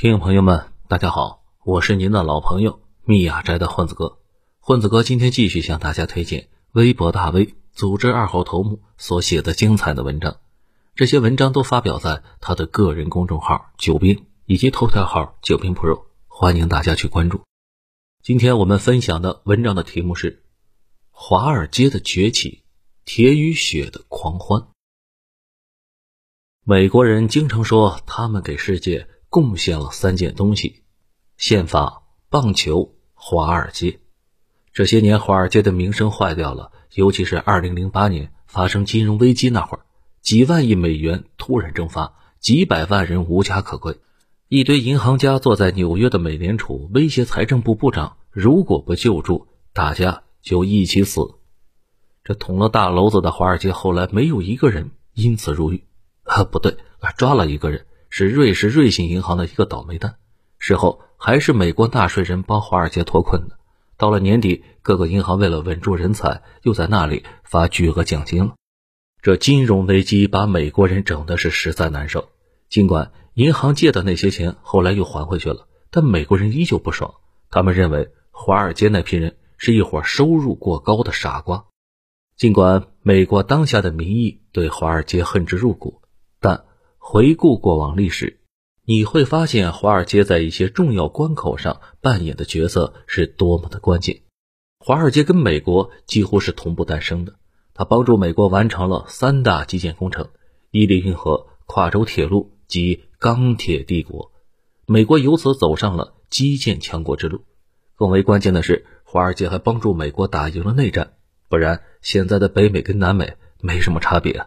听众朋友们，大家好，我是您的老朋友密雅斋的混子哥。混子哥今天继续向大家推荐微博大 V 组织二号头目所写的精彩的文章。这些文章都发表在他的个人公众号“九兵”以及头条号“九兵 Pro”，欢迎大家去关注。今天我们分享的文章的题目是《华尔街的崛起：铁与血的狂欢》。美国人经常说，他们给世界。贡献了三件东西：宪法、棒球、华尔街。这些年，华尔街的名声坏掉了，尤其是2008年发生金融危机那会儿，几万亿美元突然蒸发，几百万人无家可归，一堆银行家坐在纽约的美联储威胁财政部部长，如果不救助，大家就一起死。这捅了大娄子的华尔街，后来没有一个人因此入狱，啊，不对，抓了一个人。是瑞士瑞信银行的一个倒霉蛋，事后还是美国纳税人帮华尔街脱困的。到了年底，各个银行为了稳住人才，又在那里发巨额奖金了。这金融危机把美国人整的是实在难受。尽管银行借的那些钱后来又还回去了，但美国人依旧不爽。他们认为华尔街那批人是一伙收入过高的傻瓜。尽管美国当下的民意对华尔街恨之入骨，回顾过往历史，你会发现华尔街在一些重要关口上扮演的角色是多么的关键。华尔街跟美国几乎是同步诞生的，它帮助美国完成了三大基建工程：伊利运河、跨州铁路及钢铁帝国。美国由此走上了基建强国之路。更为关键的是，华尔街还帮助美国打赢了内战，不然现在的北美跟南美没什么差别。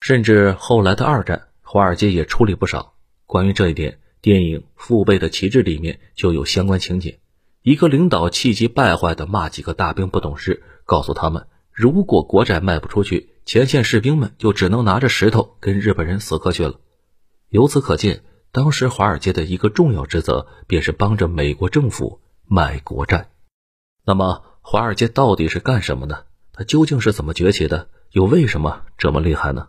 甚至后来的二战。华尔街也出力不少。关于这一点，电影《父辈的旗帜》里面就有相关情节。一个领导气急败坏地骂几个大兵不懂事，告诉他们，如果国债卖不出去，前线士兵们就只能拿着石头跟日本人死磕去了。由此可见，当时华尔街的一个重要职责便是帮着美国政府买国债。那么，华尔街到底是干什么的？它究竟是怎么崛起的？又为什么这么厉害呢？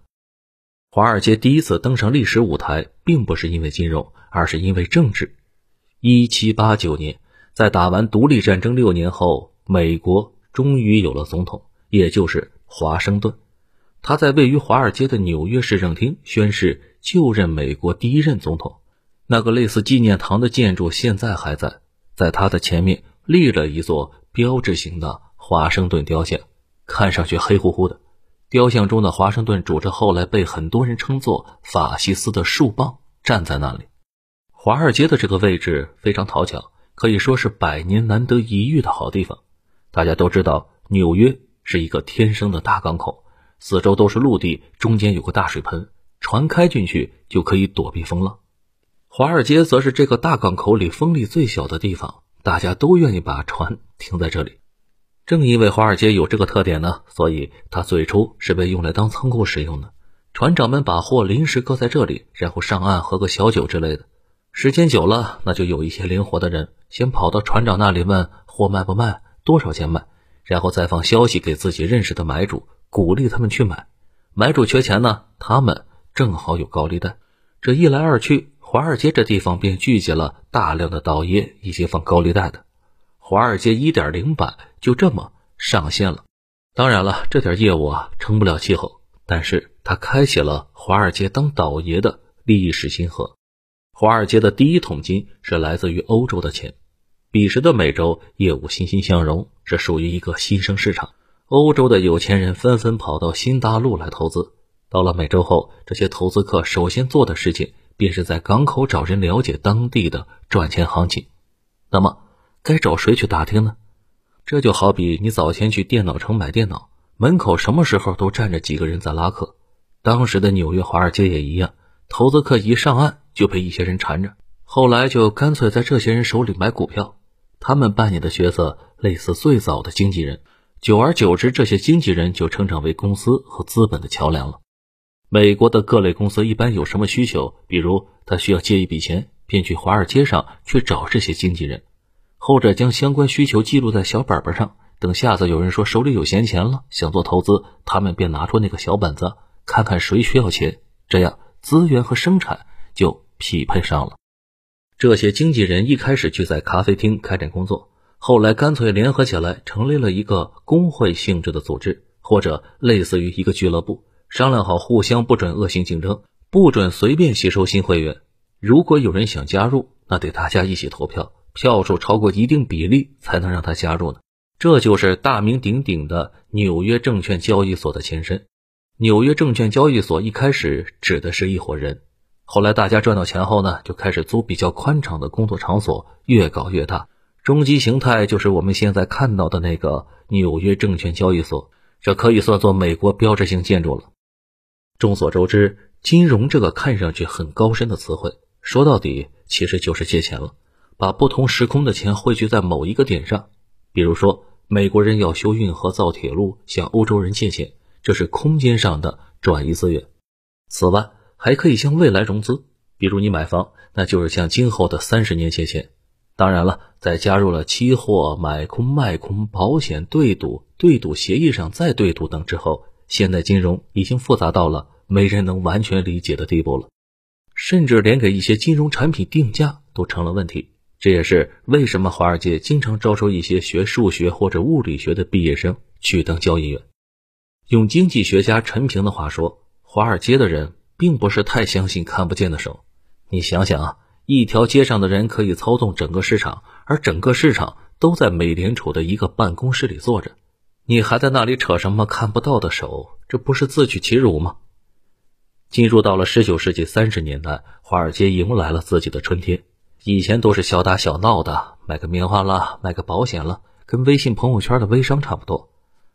华尔街第一次登上历史舞台，并不是因为金融，而是因为政治。一七八九年，在打完独立战争六年后，美国终于有了总统，也就是华盛顿。他在位于华尔街的纽约市政厅宣誓就任美国第一任总统。那个类似纪念堂的建筑现在还在，在他的前面立了一座标志性的华盛顿雕像，看上去黑乎乎的。雕像中的华盛顿拄着后来被很多人称作法西斯的树棒站在那里。华尔街的这个位置非常讨巧，可以说是百年难得一遇的好地方。大家都知道，纽约是一个天生的大港口，四周都是陆地，中间有个大水盆，船开进去就可以躲避风浪。华尔街则是这个大港口里风力最小的地方，大家都愿意把船停在这里。正因为华尔街有这个特点呢，所以它最初是被用来当仓库使用的。船长们把货临时搁在这里，然后上岸喝个小酒之类的。时间久了，那就有一些灵活的人先跑到船长那里问货卖不卖，多少钱卖，然后再放消息给自己认识的买主，鼓励他们去买。买主缺钱呢，他们正好有高利贷。这一来二去，华尔街这地方便聚集了大量的倒爷以及放高利贷的。华尔街一点零版就这么上线了。当然了，这点业务啊，成不了气候，但是它开启了华尔街当倒爷的历史新河。华尔街的第一桶金是来自于欧洲的钱。彼时的美洲业务欣欣向荣，是属于一个新生市场。欧洲的有钱人纷纷跑到新大陆来投资。到了美洲后，这些投资客首先做的事情，便是在港口找人了解当地的赚钱行情。那么，该找谁去打听呢？这就好比你早前去电脑城买电脑，门口什么时候都站着几个人在拉客。当时的纽约华尔街也一样，投资客一上岸就被一些人缠着，后来就干脆在这些人手里买股票。他们扮演的角色类似最早的经纪人，久而久之，这些经纪人就成长为公司和资本的桥梁了。美国的各类公司一般有什么需求，比如他需要借一笔钱，便去华尔街上去找这些经纪人。后者将相关需求记录在小本本上，等下次有人说手里有闲钱了，想做投资，他们便拿出那个小本子，看看谁需要钱，这样资源和生产就匹配上了。这些经纪人一开始就在咖啡厅开展工作，后来干脆联合起来，成立了一个工会性质的组织，或者类似于一个俱乐部，商量好互相不准恶性竞争，不准随便吸收新会员。如果有人想加入，那得大家一起投票，票数超过一定比例才能让他加入呢。这就是大名鼎鼎的纽约证券交易所的前身。纽约证券交易所一开始指的是一伙人。后来大家赚到钱后呢，就开始租比较宽敞的工作场所，越搞越大。终极形态就是我们现在看到的那个纽约证券交易所，这可以算作美国标志性建筑了。众所周知，金融这个看上去很高深的词汇，说到底其实就是借钱了，把不同时空的钱汇聚在某一个点上。比如说，美国人要修运河、造铁路，向欧洲人借钱，这是空间上的转移资源。此外，还可以向未来融资，比如你买房，那就是向今后的三十年借钱。当然了，再加入了期货、买空卖空、保险、对赌、对赌协议上再对赌等之后，现代金融已经复杂到了没人能完全理解的地步了，甚至连给一些金融产品定价都成了问题。这也是为什么华尔街经常招收一些学数学或者物理学的毕业生去当交易员。用经济学家陈平的话说，华尔街的人。并不是太相信看不见的手，你想想啊，一条街上的人可以操纵整个市场，而整个市场都在美联储的一个办公室里坐着，你还在那里扯什么看不到的手？这不是自取其辱吗？进入到了十九世纪三十年代，华尔街迎来了自己的春天。以前都是小打小闹的，买个棉花了，买个保险了，跟微信朋友圈的微商差不多。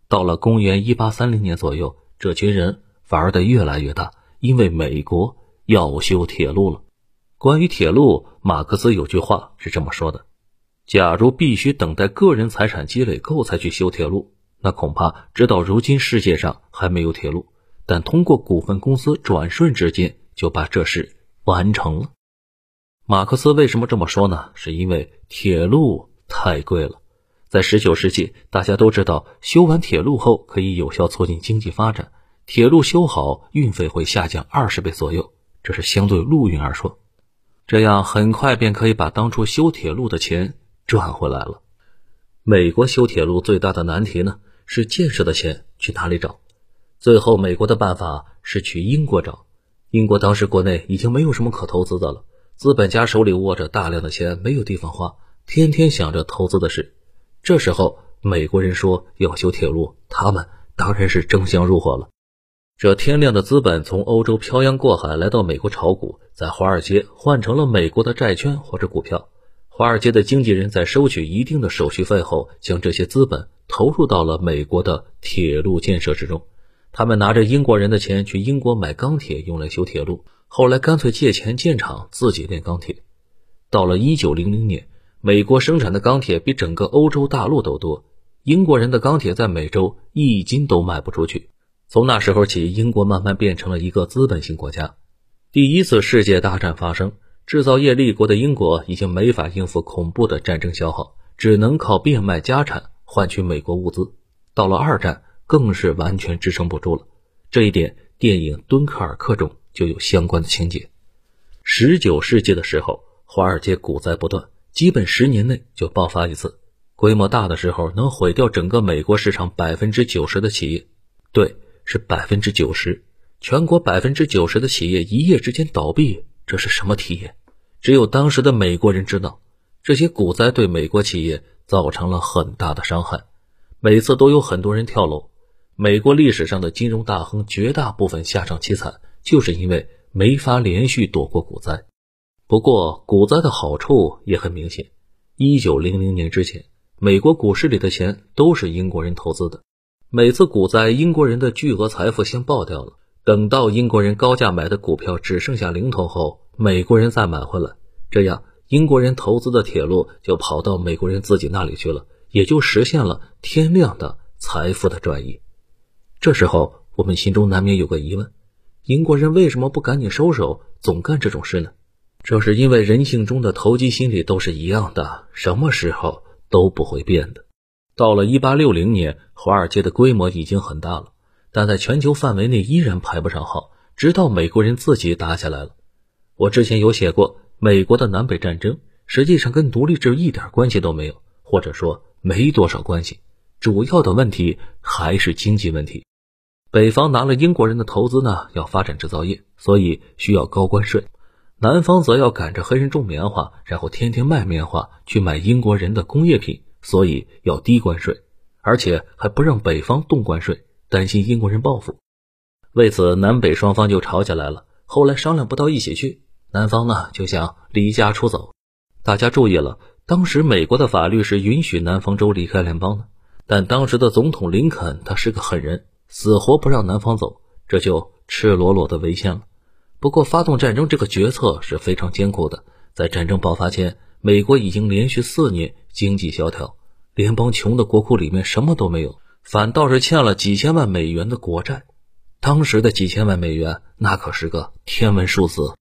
到了公元一八三零年左右，这群人玩的越来越大。因为美国要修铁路了。关于铁路，马克思有句话是这么说的：“假如必须等待个人财产积累够才去修铁路，那恐怕直到如今世界上还没有铁路。但通过股份公司转瞬之间就把这事完成了。”马克思为什么这么说呢？是因为铁路太贵了。在19世纪，大家都知道，修完铁路后可以有效促进经济发展。铁路修好，运费会下降二十倍左右，这是相对陆运而说。这样很快便可以把当初修铁路的钱赚回来了。美国修铁路最大的难题呢，是建设的钱去哪里找？最后，美国的办法是去英国找。英国当时国内已经没有什么可投资的了，资本家手里握着大量的钱，没有地方花，天天想着投资的事。这时候，美国人说要修铁路，他们当然是争相入伙了。这天量的资本从欧洲漂洋过海来到美国炒股，在华尔街换成了美国的债券或者股票。华尔街的经纪人在收取一定的手续费后，将这些资本投入到了美国的铁路建设之中。他们拿着英国人的钱去英国买钢铁，用来修铁路。后来干脆借钱建厂，自己炼钢铁。到了一九零零年，美国生产的钢铁比整个欧洲大陆都多，英国人的钢铁在美洲一斤都卖不出去。从那时候起，英国慢慢变成了一个资本型国家。第一次世界大战发生，制造业立国的英国已经没法应付恐怖的战争消耗，只能靠变卖家产换取美国物资。到了二战，更是完全支撑不住了。这一点，电影《敦刻尔克》中就有相关的情节。十九世纪的时候，华尔街股灾不断，基本十年内就爆发一次，规模大的时候能毁掉整个美国市场百分之九十的企业。对。是百分之九十，全国百分之九十的企业一夜之间倒闭，这是什么体验？只有当时的美国人知道，这些股灾对美国企业造成了很大的伤害，每次都有很多人跳楼。美国历史上的金融大亨绝大部分下场凄惨，就是因为没法连续躲过股灾。不过，股灾的好处也很明显：一九零零年之前，美国股市里的钱都是英国人投资的。每次股灾，英国人的巨额财富先爆掉了。等到英国人高价买的股票只剩下零头后，美国人再买回来，这样英国人投资的铁路就跑到美国人自己那里去了，也就实现了天量的财富的转移。这时候，我们心中难免有个疑问：英国人为什么不赶紧收手，总干这种事呢？这是因为人性中的投机心理都是一样的，什么时候都不会变的。到了一八六零年，华尔街的规模已经很大了，但在全球范围内依然排不上号。直到美国人自己打起来了。我之前有写过，美国的南北战争实际上跟独立制一点关系都没有，或者说没多少关系。主要的问题还是经济问题。北方拿了英国人的投资呢，要发展制造业，所以需要高关税；南方则要赶着黑人种棉花，然后天天卖棉花去买英国人的工业品，所以要低关税，而且还不让北方动关税，担心英国人报复。为此，南北双方就吵起来了。后来商量不到一起去，南方呢就想离家出走。大家注意了，当时美国的法律是允许南方州离开联邦的，但当时的总统林肯他是个狠人，死活不让南方走，这就赤裸裸的违宪了。不过，发动战争这个决策是非常艰苦的。在战争爆发前，美国已经连续四年经济萧条，联邦穷的国库里面什么都没有，反倒是欠了几千万美元的国债。当时的几千万美元，那可是个天文数字。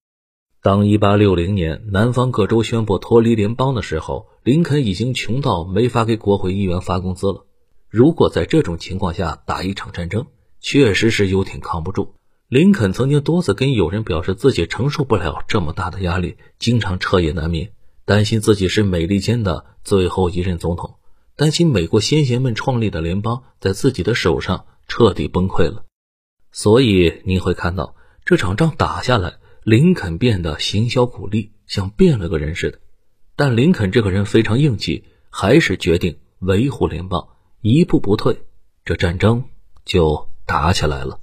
当1860年南方各州宣布脱离联邦的时候，林肯已经穷到没法给国会议员发工资了。如果在这种情况下打一场战争，确实是有点扛不住。林肯曾经多次跟友人表示自己承受不了这么大的压力，经常彻夜难眠，担心自己是美利坚的最后一任总统，担心美国先贤们创立的联邦在自己的手上彻底崩溃了。所以你会看到这场仗打下来，林肯变得行销苦力，像变了个人似的。但林肯这个人非常硬气，还是决定维护联邦，一步不退。这战争就打起来了。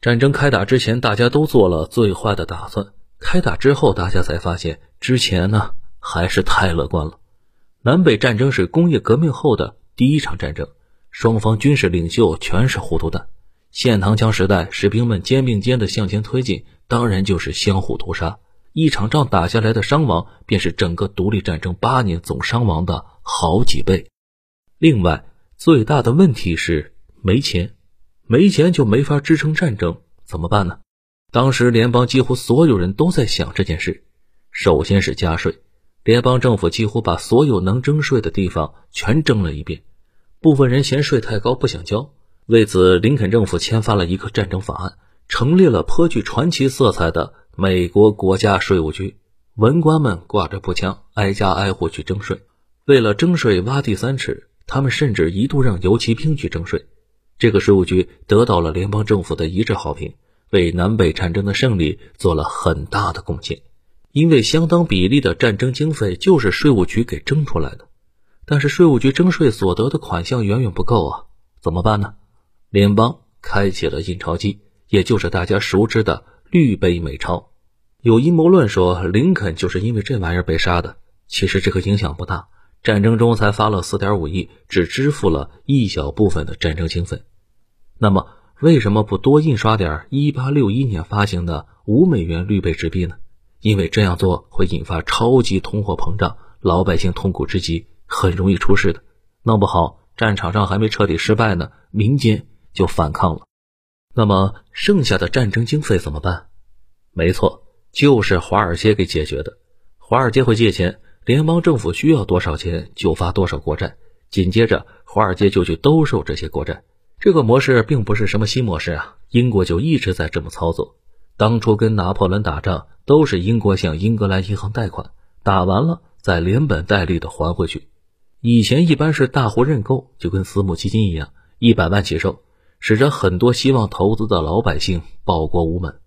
战争开打之前，大家都做了最坏的打算；开打之后，大家才发现之前呢还是太乐观了。南北战争是工业革命后的第一场战争，双方军事领袖全是糊涂蛋。现膛枪时代，士兵们肩并肩的向前推进，当然就是相互屠杀。一场仗打下来的伤亡，便是整个独立战争八年总伤亡的好几倍。另外，最大的问题是没钱，没钱就没法支撑战争，怎么办呢？当时联邦几乎所有人都在想这件事。首先是加税，联邦政府几乎把所有能征税的地方全征了一遍，部分人嫌税太高不想交。为此，林肯政府签发了一个战争法案，成立了颇具传奇色彩的美国国家税务局。文官们挂着步枪，挨家挨户去征税。为了征税挖地三尺，他们甚至一度让游骑兵去征税。这个税务局得到了联邦政府的一致好评，为南北战争的胜利做了很大的贡献。因为相当比例的战争经费就是税务局给征出来的。但是税务局征税所得的款项远远不够啊，怎么办呢？联邦开启了印钞机，也就是大家熟知的绿背美钞。有阴谋论说林肯就是因为这玩意儿被杀的，其实这个影响不大。战争中才发了四点五亿，只支付了一小部分的战争经费。那么为什么不多印刷点一八六一年发行的五美元绿背纸币呢？因为这样做会引发超级通货膨胀，老百姓痛苦之极，很容易出事的。弄不好战场上还没彻底失败呢，民间。就反抗了，那么剩下的战争经费怎么办？没错，就是华尔街给解决的。华尔街会借钱，联邦政府需要多少钱就发多少国债，紧接着华尔街就去兜售这些国债。这个模式并不是什么新模式啊，英国就一直在这么操作。当初跟拿破仑打仗，都是英国向英格兰银行贷款，打完了再连本带利的还回去。以前一般是大户认购，就跟私募基金一样，一百万起售。使得很多希望投资的老百姓报国无门，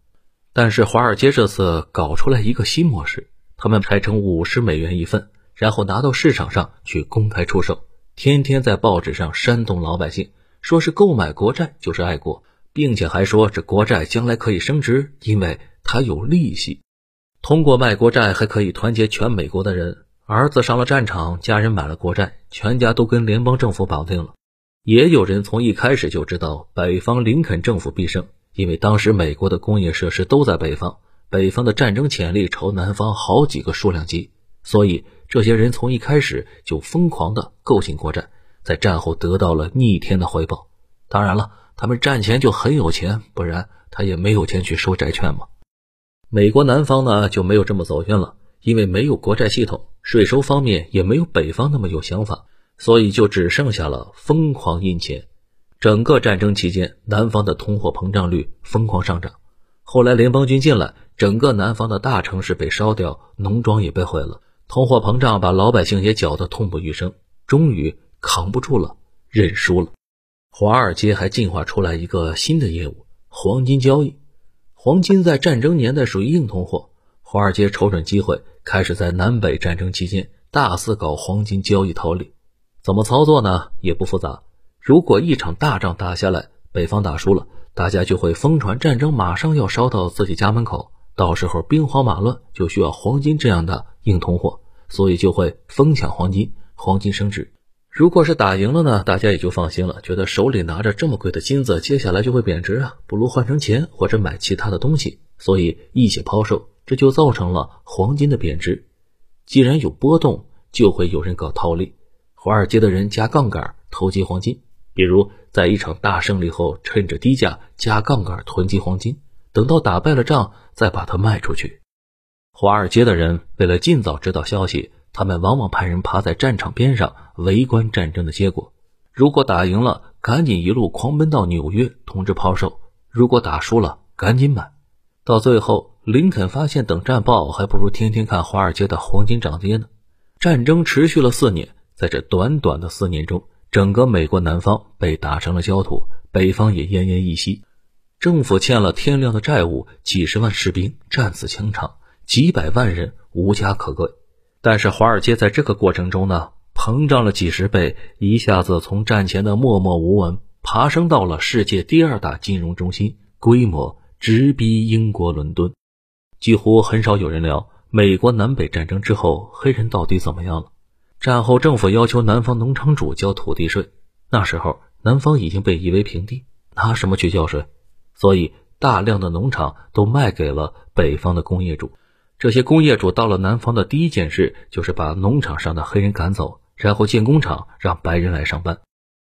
但是华尔街这次搞出来一个新模式，他们拆成五十美元一份，然后拿到市场上去公开出售，天天在报纸上煽动老百姓，说是购买国债就是爱国，并且还说这国债将来可以升值，因为它有利息。通过卖国债还可以团结全美国的人，儿子上了战场，家人买了国债，全家都跟联邦政府绑定了。也有人从一开始就知道北方林肯政府必胜，因为当时美国的工业设施都在北方，北方的战争潜力超南方好几个数量级，所以这些人从一开始就疯狂的购进国债，在战后得到了逆天的回报。当然了，他们战前就很有钱，不然他也没有钱去收债券嘛。美国南方呢就没有这么走运了，因为没有国债系统，税收方面也没有北方那么有想法。所以就只剩下了疯狂印钱。整个战争期间，南方的通货膨胀率疯狂上涨。后来联邦军进来，整个南方的大城市被烧掉，农庄也被毁了，通货膨胀把老百姓也搅得痛不欲生，终于扛不住了，认输了。华尔街还进化出来一个新的业务——黄金交易。黄金在战争年代属于硬通货，华尔街瞅准机会，开始在南北战争期间大肆搞黄金交易套利。怎么操作呢？也不复杂。如果一场大仗打下来，北方打输了。大家就会疯传战争马上要烧到自己家门口，到时候兵荒马乱，就需要黄金这样的硬通货，所以就会疯抢黄金，黄金升值。如果是打赢了呢，大家也就放心了，觉得手里拿着这么贵的金子，接下来就会贬值啊，不如换成钱或者买其他的东西，所以一起抛售，这就造成了黄金的贬值。既然有波动，就会有人搞套利，华尔街的人加杠杆投机黄金。比如，在一场大胜利后，趁着低价加杠杆囤积黄金，等到打败了仗再把它卖出去。华尔街的人为了尽早知道消息，他们往往派人趴在战场边上围观战争的结果。如果打赢了，赶紧一路狂奔到纽约通知抛售；如果打输了，赶紧买。到最后，林肯发现等战报还不如天天看华尔街的黄金涨跌呢。战争持续了四年，在这短短的四年中。整个美国南方被打成了焦土，北方也奄奄一息。政府欠了天量的债务，几十万士兵战死枪场，几百万人无家可归。但是华尔街在这个过程中呢，膨胀了几十倍，一下子从战前的默默无闻，爬升到了世界第二大金融中心，规模直逼英国伦敦。几乎很少有人聊美国南北战争之后，黑人到底怎么样了。战后，政府要求南方农场主交土地税。那时候，南方已经被夷为平地，拿什么去交税？所以，大量的农场都卖给了北方的工业主。这些工业主到了南方的第一件事，就是把农场上的黑人赶走，然后建工厂让白人来上班。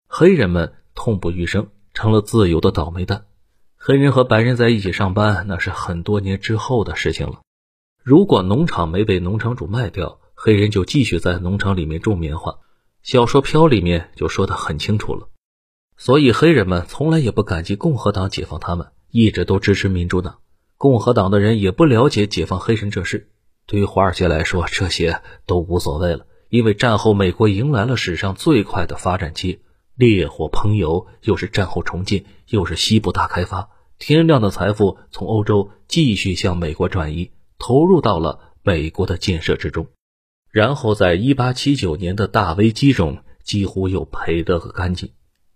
黑人们痛不欲生，成了自由的倒霉蛋。黑人和白人在一起上班，那是很多年之后的事情了。如果农场没被农场主卖掉，黑人就继续在农场里面种棉花，小说《飘》里面就说得很清楚了。所以黑人们从来也不感激共和党解放他们，一直都支持民主党。共和党的人也不了解解放黑人这事。对于华尔街来说，这些都无所谓了，因为战后美国迎来了史上最快的发展期，烈火烹油，又是战后重建，又是西部大开发，天量的财富从欧洲继续向美国转移，投入到了美国的建设之中。然后在一八七九年的大危机中，几乎又赔得个干净。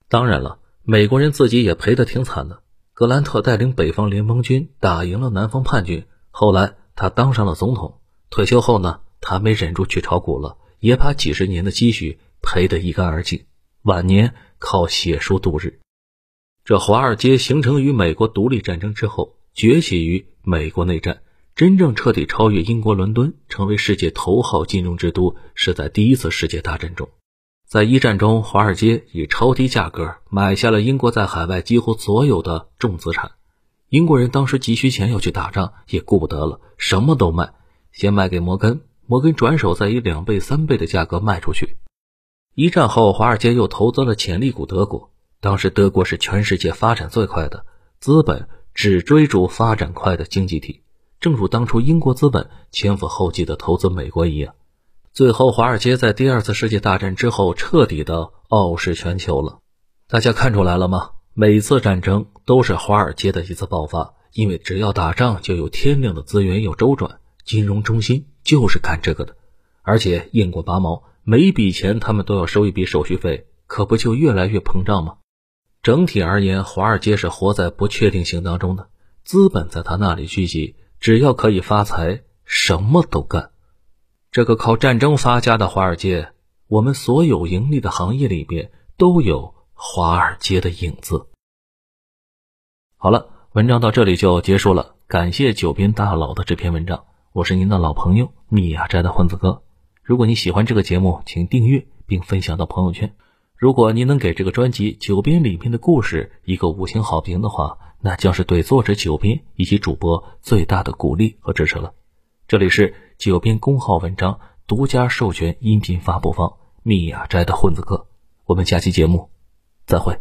当然了，美国人自己也赔得挺惨的。格兰特带领北方联邦军打赢了南方叛军，后来他当上了总统。退休后呢，他没忍住去炒股了，也把几十年的积蓄赔得一干二净。晚年靠写书度日。这华尔街形成于美国独立战争之后，崛起于美国内战。真正彻底超越英国伦敦，成为世界头号金融之都，是在第一次世界大战中。在一战中，华尔街以超低价格买下了英国在海外几乎所有的重资产。英国人当时急需钱要去打仗，也顾不得了，什么都卖，先卖给摩根，摩根转手再以两倍、三倍的价格卖出去。一战后，华尔街又投资了潜力股德国。当时德国是全世界发展最快的，资本只追逐发展快的经济体。正如当初英国资本前赴后继的投资美国一样，最后华尔街在第二次世界大战之后彻底的傲视全球了。大家看出来了吗？每次战争都是华尔街的一次爆发，因为只要打仗就有天量的资源要周转，金融中心就是干这个的，而且雁过拔毛，每笔钱他们都要收一笔手续费，可不就越来越膨胀吗？整体而言，华尔街是活在不确定性当中的，资本在他那里聚集。只要可以发财，什么都干。这个靠战争发家的华尔街，我们所有盈利的行业里面都有华尔街的影子。好了，文章到这里就结束了。感谢九编大佬的这篇文章，我是您的老朋友米亚斋的混子哥。如果你喜欢这个节目，请订阅并分享到朋友圈。如果您能给这个专辑《九编》里面的故事一个五星好评的话，那将是对作者九编以及主播最大的鼓励和支持了。这里是九编公号文章独家授权音频发布方密雅斋的混子哥，我们下期节目再会。